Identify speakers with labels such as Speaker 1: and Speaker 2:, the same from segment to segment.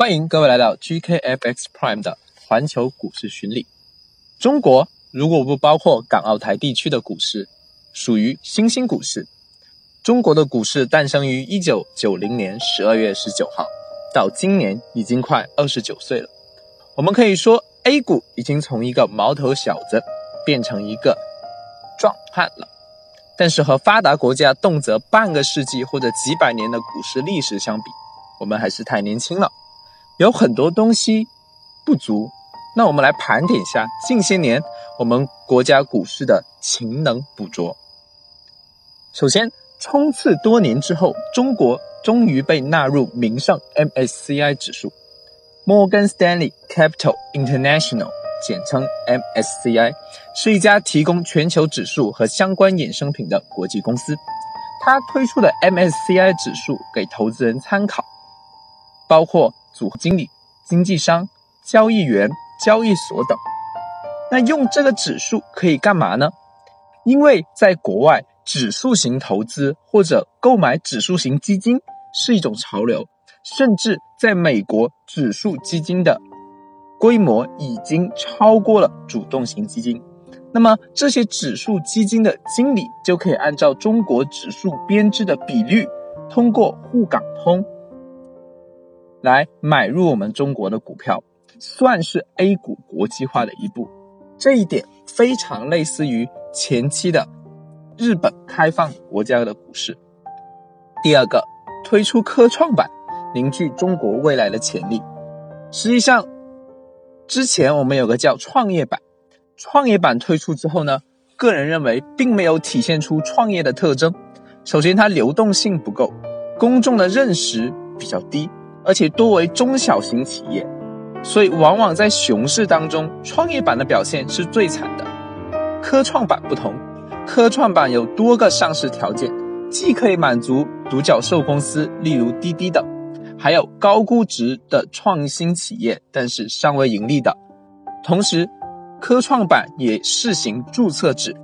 Speaker 1: 欢迎各位来到 GKFX Prime 的环球股市巡礼。中国如果不包括港澳台地区的股市，属于新兴股市。中国的股市诞生于一九九零年十二月十九号，到今年已经快二十九岁了。我们可以说，A 股已经从一个毛头小子变成一个壮汉了。但是和发达国家动辄半个世纪或者几百年的股市历史相比，我们还是太年轻了。有很多东西不足，那我们来盘点一下近些年我们国家股市的勤能补拙。首先，冲刺多年之后，中国终于被纳入名上 MSCI 指数，Morgan Stanley Capital International，简称 MSCI，是一家提供全球指数和相关衍生品的国际公司。它推出的 MSCI 指数给投资人参考，包括。组合经理、经纪商、交易员、交易所等，那用这个指数可以干嘛呢？因为在国外，指数型投资或者购买指数型基金是一种潮流，甚至在美国，指数基金的规模已经超过了主动型基金。那么这些指数基金的经理就可以按照中国指数编制的比率，通过沪港通。来买入我们中国的股票，算是 A 股国际化的一步。这一点非常类似于前期的日本开放国家的股市。第二个，推出科创板，凝聚中国未来的潜力。实际上，之前我们有个叫创业板，创业板推出之后呢，个人认为并没有体现出创业的特征。首先，它流动性不够，公众的认识比较低。而且多为中小型企业，所以往往在熊市当中，创业板的表现是最惨的。科创板不同，科创板有多个上市条件，既可以满足独角兽公司，例如滴滴等，还有高估值的创新企业，但是尚未盈利的。同时，科创板也试行注册制，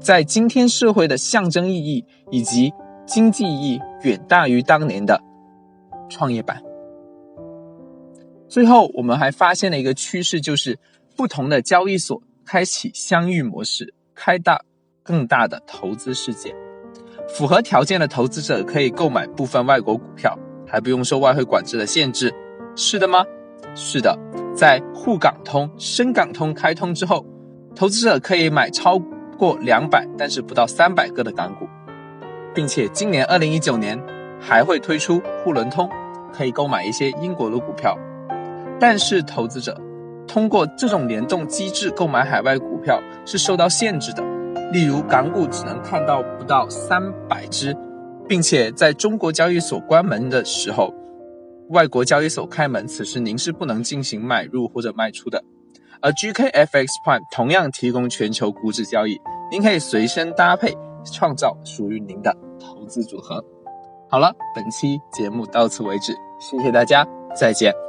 Speaker 1: 在今天社会的象征意义以及经济意义远大于当年的。创业板。最后，我们还发现了一个趋势，就是不同的交易所开启相遇模式，开大更大的投资世界。符合条件的投资者可以购买部分外国股票，还不用受外汇管制的限制。是的吗？是的，在沪港通、深港通开通之后，投资者可以买超过两百，但是不到三百个的港股，并且今年二零一九年。还会推出沪伦通，可以购买一些英国的股票，但是投资者通过这种联动机制购买海外股票是受到限制的，例如港股只能看到不到三百只，并且在中国交易所关门的时候，外国交易所开门，此时您是不能进行买入或者卖出的。而 GKFX Prime 同样提供全球股指交易，您可以随身搭配，创造属于您的投资组合。好了，本期节目到此为止，谢谢大家，再见。